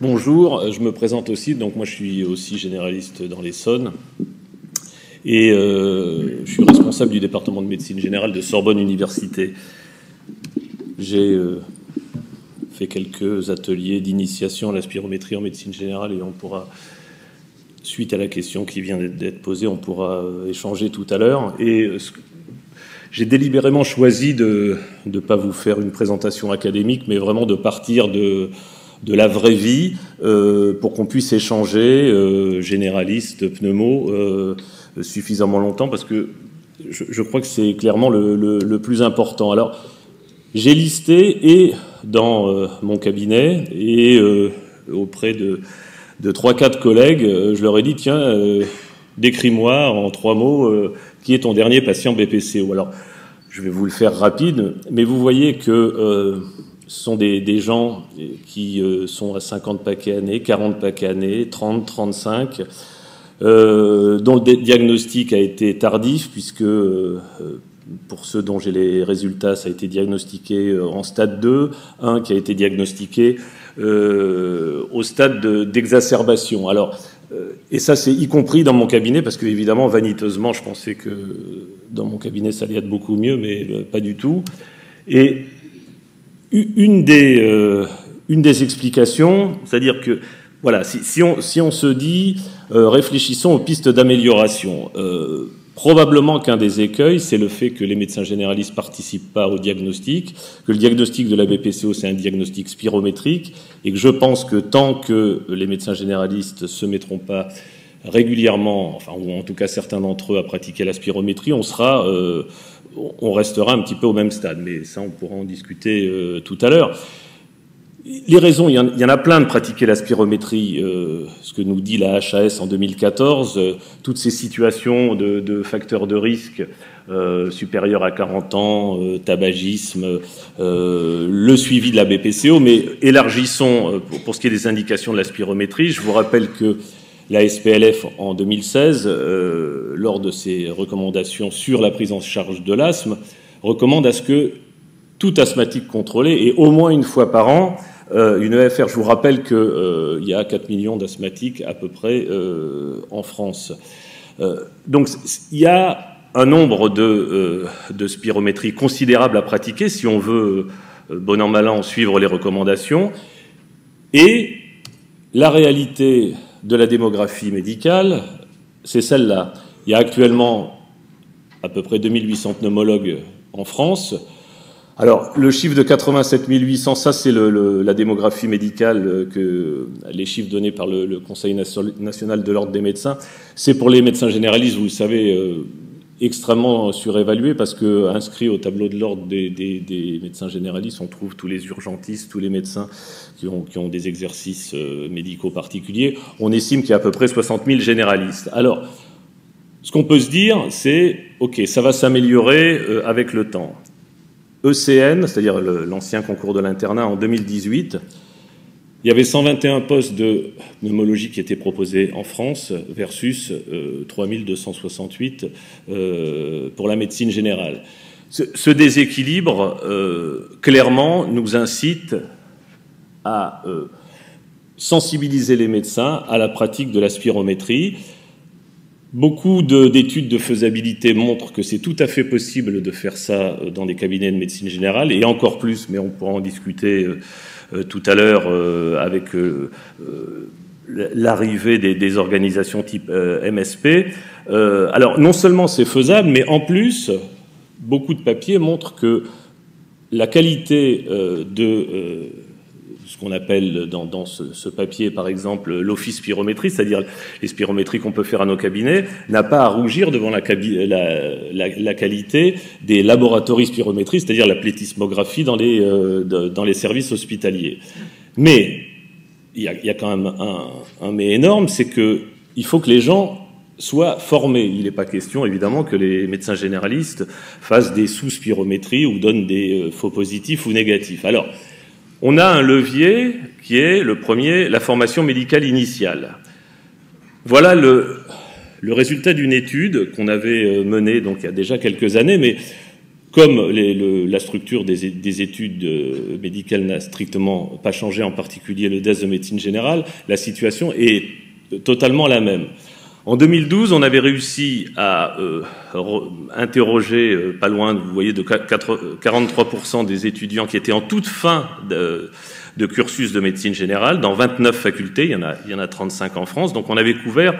bonjour, je me présente aussi. Donc moi, je suis aussi généraliste dans l'Essonne. Et euh, je suis responsable du département de médecine générale de Sorbonne Université. J'ai euh, fait quelques ateliers d'initiation à la spirométrie en médecine générale et on pourra, suite à la question qui vient d'être posée, on pourra euh, échanger tout à l'heure. Et j'ai délibérément choisi de ne pas vous faire une présentation académique, mais vraiment de partir de, de la vraie vie euh, pour qu'on puisse échanger, euh, généraliste, pneumo, euh, suffisamment longtemps, parce que je, je crois que c'est clairement le, le, plus important. Alors, j'ai listé et dans euh, mon cabinet et euh, auprès de, de 3-4 collègues, je leur ai dit, tiens, décris-moi en trois mots qui est ton dernier patient BPCO Alors, je vais vous le faire rapide, mais vous voyez que euh, sont des, gens qui euh, sont à 50 paquets années, 40 paquets années, 30, 35, euh, dont le diagnostic a été tardif, puisque euh, pour ceux dont j'ai les résultats, ça a été diagnostiqué euh, en stade 2, un qui a été diagnostiqué au stade d'exacerbation. Alors, et ça, c'est y compris dans mon cabinet, parce que évidemment, vaniteusement, je pensais que dans mon cabinet, ça allait être beaucoup mieux, mais pas du tout. Et une des, euh, une des explications, c'est-à-dire que, voilà, si, si, on, si, on, se dit, euh, réfléchissons aux pistes d'amélioration. Euh, Probablement qu'un des écueils, c'est le fait que les médecins généralistes participent pas au diagnostic, que le diagnostic de la BPCO, c'est un diagnostic spirométrique, et que je pense que tant que les médecins généralistes se mettront pas régulièrement, enfin, ou en tout cas certains d'entre eux, à pratiquer la spirométrie, on sera, euh, on restera un petit peu au même stade. Mais ça, on pourra en discuter euh, tout à l'heure. Les raisons, il y, en, a plein de pratiquer la spirométrie, euh, ce que nous dit la HAS en 2014, euh, toutes ces situations de, facteurs de risque supérieurs à 40 ans, tabagisme, le suivi de la BPCO, mais élargissons pour, pour, ce qui est des indications de la spirométrie. Je vous rappelle que la SPLF en 2016, lors de ses recommandations sur la prise en charge de l'asthme, recommande à ce que tout asthmatique contrôlé et au moins une fois par an euh, une EFR, je vous rappelle qu'il euh, y a 4 millions d'asthmatiques à peu près euh, en France. Euh, donc il y a un nombre de, euh, de spirométries considérable à pratiquer si on veut, bon an mal an, suivre les recommandations. Et la réalité de la démographie médicale, c'est celle-là. Il y a actuellement à peu près 2800 pneumologues en France. Alors, le chiffre de 87 800, ça c'est la démographie médicale, euh, que les chiffres donnés par le, le Conseil national de l'ordre des médecins. C'est pour les médecins généralistes, vous le savez, euh, extrêmement surévalué parce que inscrit au tableau de l'ordre des, médecins généralistes, on trouve tous les urgentistes, tous les médecins qui ont, qui ont des exercices euh, médicaux particuliers. On estime qu'il y a à peu près 60 000 généralistes. Alors, ce qu'on peut se dire, c'est, OK, ça va s'améliorer euh, avec le temps. ECN, c'est-à-dire l'ancien concours de l'internat en 2018, il y avait 121 postes de pneumologie qui étaient proposés en France versus euh, 3268 euh, pour la médecine générale. Ce, déséquilibre, euh, clairement, nous incite à euh, sensibiliser les médecins à la pratique de la spirométrie, Beaucoup d'études de, faisabilité montrent que c'est tout à fait possible de faire ça euh, dans des cabinets de médecine générale, et encore plus, mais on pourra en discuter euh, euh tout à l'heure euh, avec euh, euh l'arrivée des, organisations type MSP. alors non seulement c'est faisable, mais en plus, beaucoup de papiers montrent que la qualité de ce qu'on appelle dans, ce, papier, par exemple, l'office spirométrie, c'est-à-dire les spirométries qu'on peut faire à nos cabinets, n'a pas à rougir devant la, qualité des laboratoires spirométrie, c'est-à-dire la plétismographie dans les, euh, dans les services hospitaliers. Mais il y a, quand même un, mais énorme, c'est que il faut que les gens soient formés. Il n'est pas question, évidemment, que les médecins généralistes fassent des sous-spirométries ou donnent des euh, faux positifs ou négatifs. Alors, on a un levier qui est le premier, la formation médicale initiale. Voilà le, résultat d'une étude qu'on avait euh, menée donc il y a déjà quelques années, mais comme la structure des, études euh, médicales n'a strictement pas changé, en particulier le DES de médecine générale, la situation est totalement la même. En 2012, on avait réussi à euh, interroger euh, pas loin, vous voyez, de 43% des étudiants qui étaient en toute fin de, cursus de médecine générale dans 29 facultés, il y, en a, il y en a 35 en France, donc on avait couvert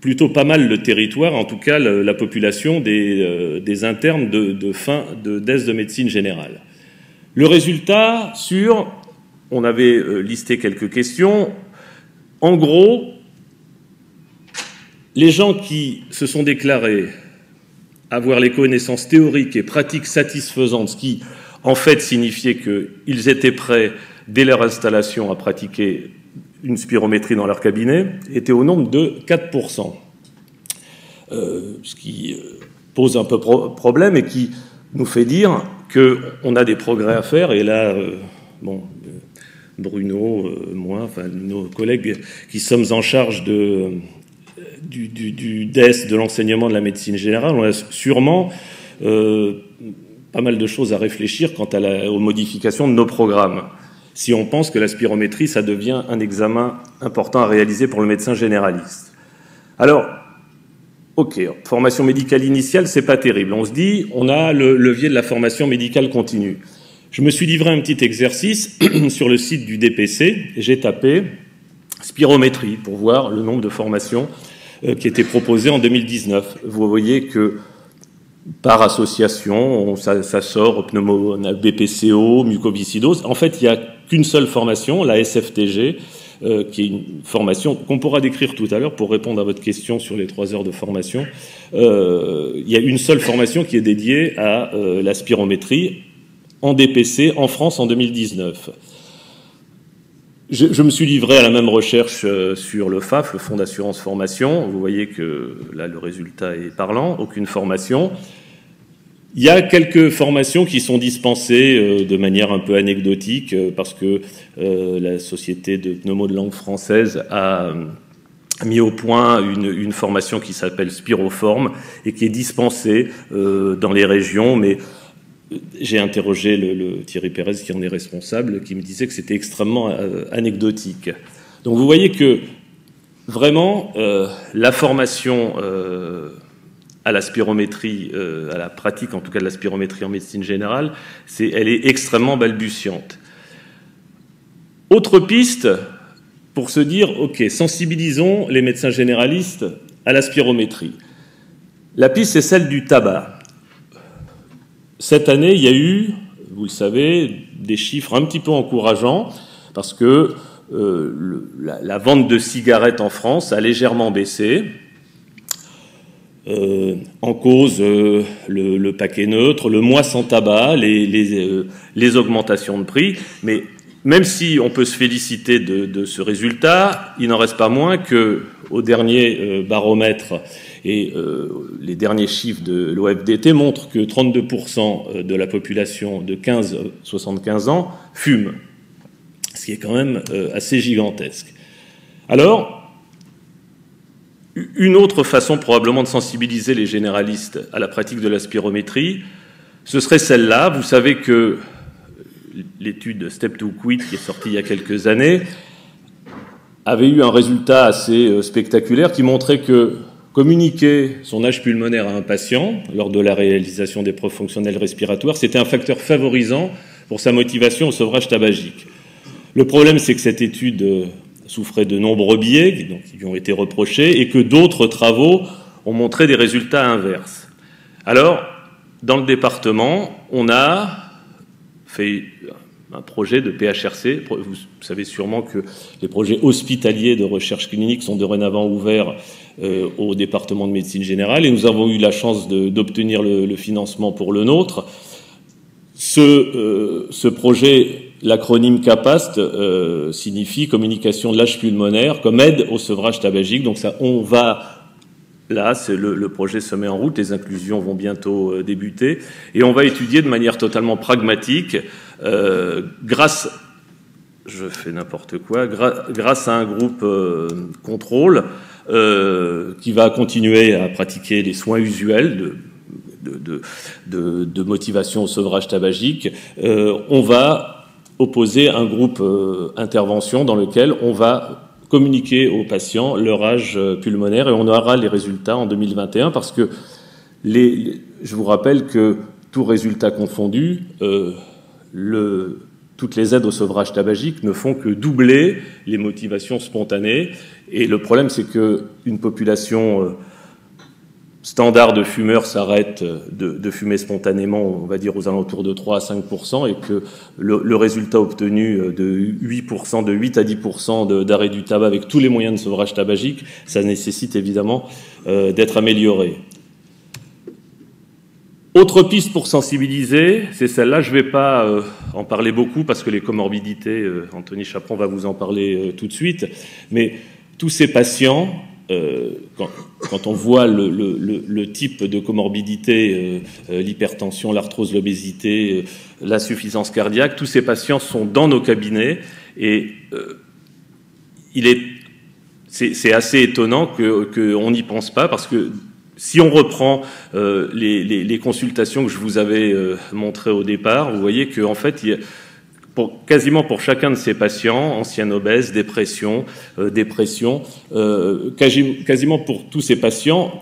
plutôt pas mal le territoire, en tout cas la population des, euh, internes de, fin de de médecine générale. Le résultat sur, on avait listé quelques questions, en gros, les gens qui se sont déclarés avoir les connaissances théoriques et pratiques satisfaisantes, ce qui en fait signifiait qu'ils étaient prêts, dès leur installation, à pratiquer une spirométrie dans leur cabinet, étaient au nombre de 4%. Euh, ce qui euh, pose un peu problème et qui nous fait dire qu'on a des progrès à faire. Et là, euh, bon, Bruno, moi, enfin nos collègues qui sommes en charge de, du, DES, de l'enseignement de la médecine générale, on a sûrement euh, pas mal de choses à réfléchir quant aux modifications de nos programmes. Si on pense que la spirométrie, ça devient un examen important à réaliser pour le médecin généraliste. Alors, ok, formation médicale initiale, c'est pas terrible. On se dit, on a le levier de la formation médicale continue. Je me suis livré un petit exercice sur le site du DPC. J'ai tapé spirométrie pour voir le nombre de formations qui étaient proposées en 2019. Vous voyez que par association, ça, sort pneumo, BPCO, mucoviscidose. En fait, il n'y a qu'une seule formation, la SFTG, euh, qui est une formation qu'on pourra décrire tout à l'heure pour répondre à votre question sur les trois heures de formation. Euh, il y a une seule formation qui est dédiée à la spirométrie en DPC en France en 2019. Je, me suis livré à la même recherche euh, sur le FAF, le Fonds d'assurance formation. Vous voyez que là, le résultat est parlant. Aucune formation. Il y a quelques formations qui sont dispensées euh, de manière un peu anecdotique euh, parce que la société de pneumo de langue française a mis au point une, formation qui s'appelle Spiroform et qui est dispensée dans les régions, mais j'ai interrogé le, Thierry Pérez qui en est responsable, qui me disait que c'était extrêmement euh, anecdotique. Donc vous voyez que vraiment euh, la formation euh, à la spirométrie, à la pratique en tout cas de la spirométrie en médecine générale, c'est, elle est extrêmement balbutiante. Autre piste pour se dire, ok, sensibilisons les médecins généralistes à la spirométrie. La piste, c'est celle du tabac. Cette année, il y a eu, vous le savez, des chiffres un petit peu encourageants parce que euh, la, vente de cigarettes en France a légèrement baissé. Euh, en cause euh, le, paquet neutre, le mois sans tabac, les, les, augmentations de prix. Mais même si on peut se féliciter de, de ce résultat, il n'en reste pas moins que au dernier baromètre et euh, les derniers chiffres de l'OFDT montrent que 32% de la population de 15-75 ans fume, ce qui est quand même euh, assez gigantesque. Alors, une autre façon probablement de sensibiliser les généralistes à la pratique de la spirométrie, ce serait celle-là. Vous savez que l'étude Step to Quit, qui est sortie il y a quelques années, avait eu un résultat assez euh, spectaculaire qui montrait que Communiquer son âge pulmonaire à un patient lors de la réalisation des preuves fonctionnelles respiratoires, c'était un facteur favorisant pour sa motivation au sevrage tabagique. Le problème, c'est que cette étude euh, souffrait de nombreux biais qui lui ont été reprochés et que d'autres travaux ont montré des résultats inverses. Alors, dans le département, on a fait un projet de PHRC. Vous savez sûrement que les projets hospitaliers de recherche clinique sont dorénavant ouverts euh, au département de médecine générale et nous avons eu la chance d'obtenir le, financement pour le nôtre. Ce, euh, projet, l'acronyme CAPAST, euh, signifie communication de l'âge pulmonaire comme aide au sevrage tabagique. Donc ça, on va Là, le, projet se met en route, les inclusions vont bientôt débuter, et on va étudier de manière totalement pragmatique euh, grâce, à un groupe euh, contrôle euh, qui va continuer à pratiquer les soins usuels de motivation au sevrage tabagique, on va opposer un groupe intervention dans lequel on va communiquer aux patients leur âge pulmonaire et on aura les résultats en 2021 parce que je vous rappelle que tout résultat confondu, toutes les aides au sevrage tabagique ne font que doubler les motivations spontanées. Et le problème, c'est qu'une population euh, standard de fumeurs s'arrête de, fumer spontanément, on va dire aux alentours de 3 à 5 et que le, résultat obtenu de 8 de 8 à 10% d'arrêt du tabac avec tous les moyens de sevrage tabagique, ça nécessite évidemment euh, d'être amélioré. Autre piste pour sensibiliser, c'est celle-là. Je ne vais pas euh, en parler beaucoup parce que les comorbidités, euh, Anthony Chaperon va vous en parler euh, tout de suite. Mais tous ces patients, quand, on voit le, type de comorbidité, l'hypertension, l'arthrose, l'obésité, l'insuffisance cardiaque, tous ces patients sont dans nos cabinets et il est c'est assez étonnant qu'on n'y pense pas parce que si on reprend euh, les, consultations que je vous avais euh, montrées au départ, vous voyez qu'en fait, quasiment pour chacun de ces patients, ancienne obèse, dépression, euh, dépression, quasiment pour tous ces patients,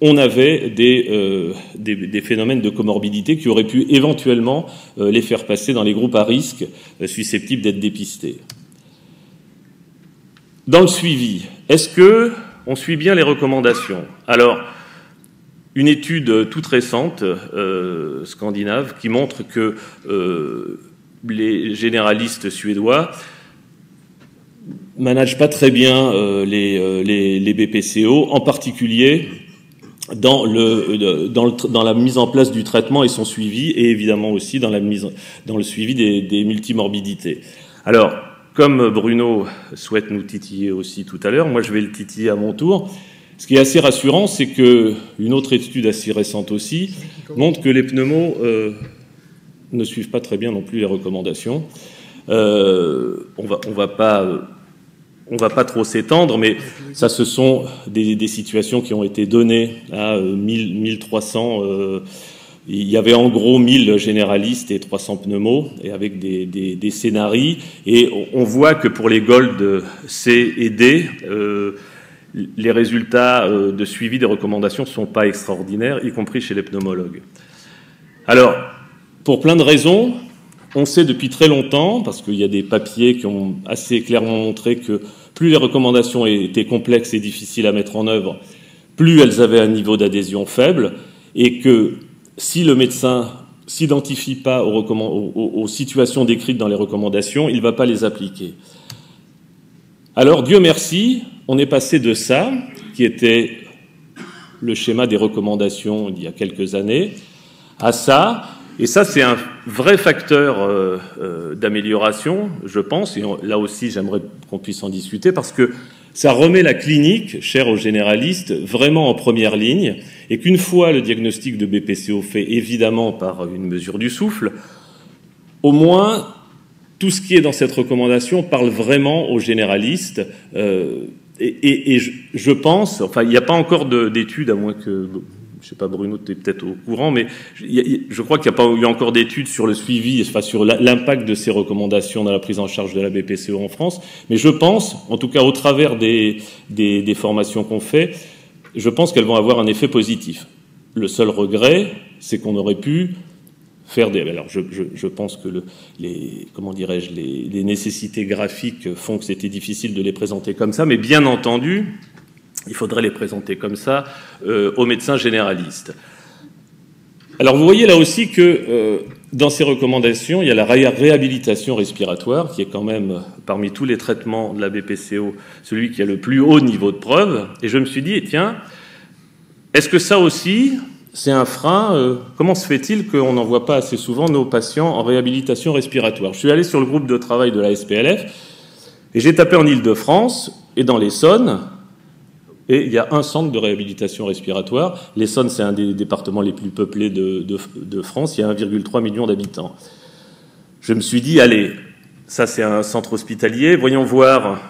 on avait des, des, phénomènes de comorbidité qui auraient pu éventuellement les faire passer dans les groupes à risque susceptibles d'être dépistés. Dans le suivi, est-ce que on suit bien les recommandations? Alors, une étude toute récente, euh, scandinave, qui montre que euh, les généralistes suédois managent pas très bien euh, les, les, BPCO, en particulier dans, le, dans, le, dans, la mise en place du traitement et son suivi, et évidemment aussi dans, la mise, dans le suivi des, des multimorbidités. Alors, comme Bruno souhaite nous titiller aussi tout à l'heure, moi je vais le titiller à mon tour. Ce qui est assez rassurant, c'est que une autre étude assez récente aussi montre que les pneumos euh, ne suivent pas très bien non plus les recommandations. Euh, on va, on va pas, trop s'étendre, mais ça, ce sont des, situations qui ont été données à 1000, 1300. Euh, il y avait en gros 1000 généralistes et 300 pneumos, et avec des, des, des scénarios. Et on voit que pour les Gold C et D, les résultats euh, de suivi des recommandations ne sont pas extraordinaires, y compris chez les pneumologues. Alors, pour plein de raisons, on sait depuis très longtemps, parce qu'il y a des papiers qui ont assez clairement montré que plus les recommandations étaient complexes et difficiles à mettre en œuvre, plus elles avaient un niveau d'adhésion faible, et que si le médecin s'identifie pas aux, aux, situations décrites dans les recommandations, il ne va pas les appliquer. Alors, Dieu merci, on est passé de ça, qui était le schéma des recommandations il y a quelques années, à ça, et ça c'est un vrai facteur euh, euh, d'amélioration, je pense, et là aussi j'aimerais qu'on puisse en discuter, parce que ça remet la clinique, chère aux généralistes, vraiment en première ligne, et qu'une fois le diagnostic de BPCO fait évidemment par une mesure du souffle, au moins tout ce qui est dans cette recommandation parle vraiment aux généralistes. Euh, et, je, pense, enfin, il n'y a pas encore d'études, à moins que, je sais pas, Bruno, tu es peut-être au courant, mais je crois qu'il n'y a pas eu encore d'études sur le suivi, enfin, sur l'impact de ces recommandations dans la prise en charge de la BPCO en France. Mais je pense, en tout cas au travers des formations qu'on fait, je pense qu'elles vont avoir un effet positif. Le seul regret, c'est qu'on aurait pu Alors, je, pense que le, les, comment dirais-je, les, nécessités graphiques font que c'était difficile de les présenter comme ça, mais bien entendu, il faudrait les présenter comme ça euh, aux médecins généralistes. Alors, vous voyez là aussi que euh, dans ces recommandations, il y a la réhabilitation respiratoire, qui est quand même, parmi tous les traitements de la BPCO, celui qui a le plus haut niveau de preuve. Et je me suis dit, tiens, est-ce que ça aussi, c'est un frein. Euh, comment se fait-il qu'on n'envoie pas assez souvent nos patients en réhabilitation respiratoire? Je suis allé sur le groupe de travail de la SPLF et j'ai tapé en Ile-de-France et dans l'Essonne, et il y a un centre de réhabilitation respiratoire. L'Essonne, c'est un des départements les plus peuplés de, de France, il y a 1,3 million d'habitants. Je me suis dit, allez, ça c'est un centre hospitalier, voyons voir,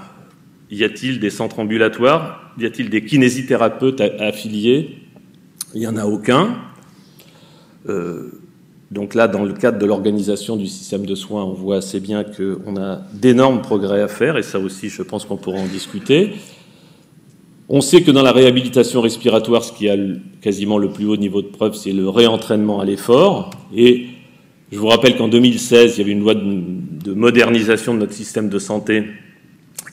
y a-t-il des centres ambulatoires? Y a-t-il des kinésithérapeutes affiliés? Il n'y en a aucun. donc là, dans le cadre de l'organisation du système de soins, on voit assez bien qu'on a d'énormes progrès à faire, et ça aussi, je pense qu'on pourra en discuter. On sait que dans la réhabilitation respiratoire, ce qui a quasiment le plus haut niveau de preuve, c'est le réentraînement à l'effort. Et je vous rappelle qu'en 2016, il y avait une loi de, modernisation de notre système de santé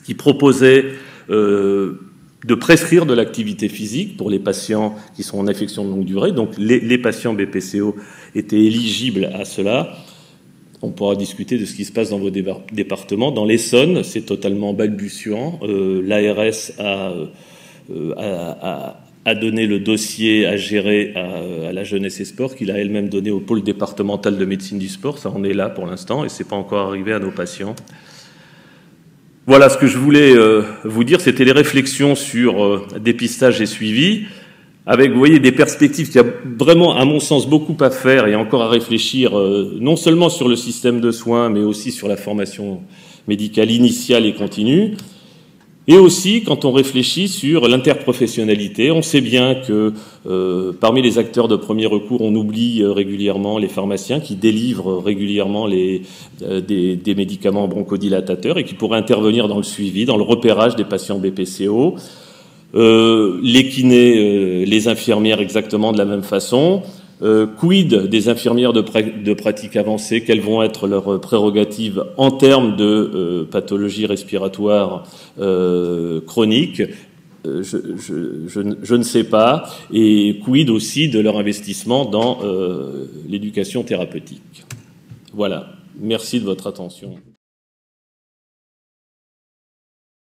qui proposait euh, de prescrire de l'activité physique pour les patients qui sont en infection de longue durée. Donc les, patients BPCO étaient éligibles à cela. On pourra discuter de ce qui se passe dans vos départements. Dans l'Essonne, c'est totalement balbutiant. Euh, L'ARS euh, a, a, donné le dossier à gérer à, à la jeunesse et sport, qu'il a elle-même donné au pôle départemental de médecine du sport. Ça en est là pour l'instant et c'est pas encore arrivé à nos patients. Voilà ce que je voulais euh, vous dire, c'était les réflexions sur euh, dépistage et suivi, avec, vous voyez, des perspectives qui a vraiment, à mon sens, beaucoup à faire et encore à réfléchir, euh, non seulement sur le système de soins, mais aussi sur la formation médicale initiale et continue. Et aussi, quand on réfléchit sur l'interprofessionnalité, on sait bien que euh, parmi les acteurs de premier recours, on oublie euh, régulièrement les pharmaciens qui délivrent régulièrement les, euh, des, des, médicaments bronchodilatateurs et qui pourraient intervenir dans le suivi, dans le repérage des patients BPCO. les kinés, les infirmières exactement de la même façon. Euh, quid des infirmières de, pratique avancée Quelles vont être leurs prérogatives en termes de euh, pathologie respiratoire euh, chronique je, je, ne sais pas. Et quid aussi de leur investissement dans l'éducation thérapeutique? Voilà. Merci de votre attention.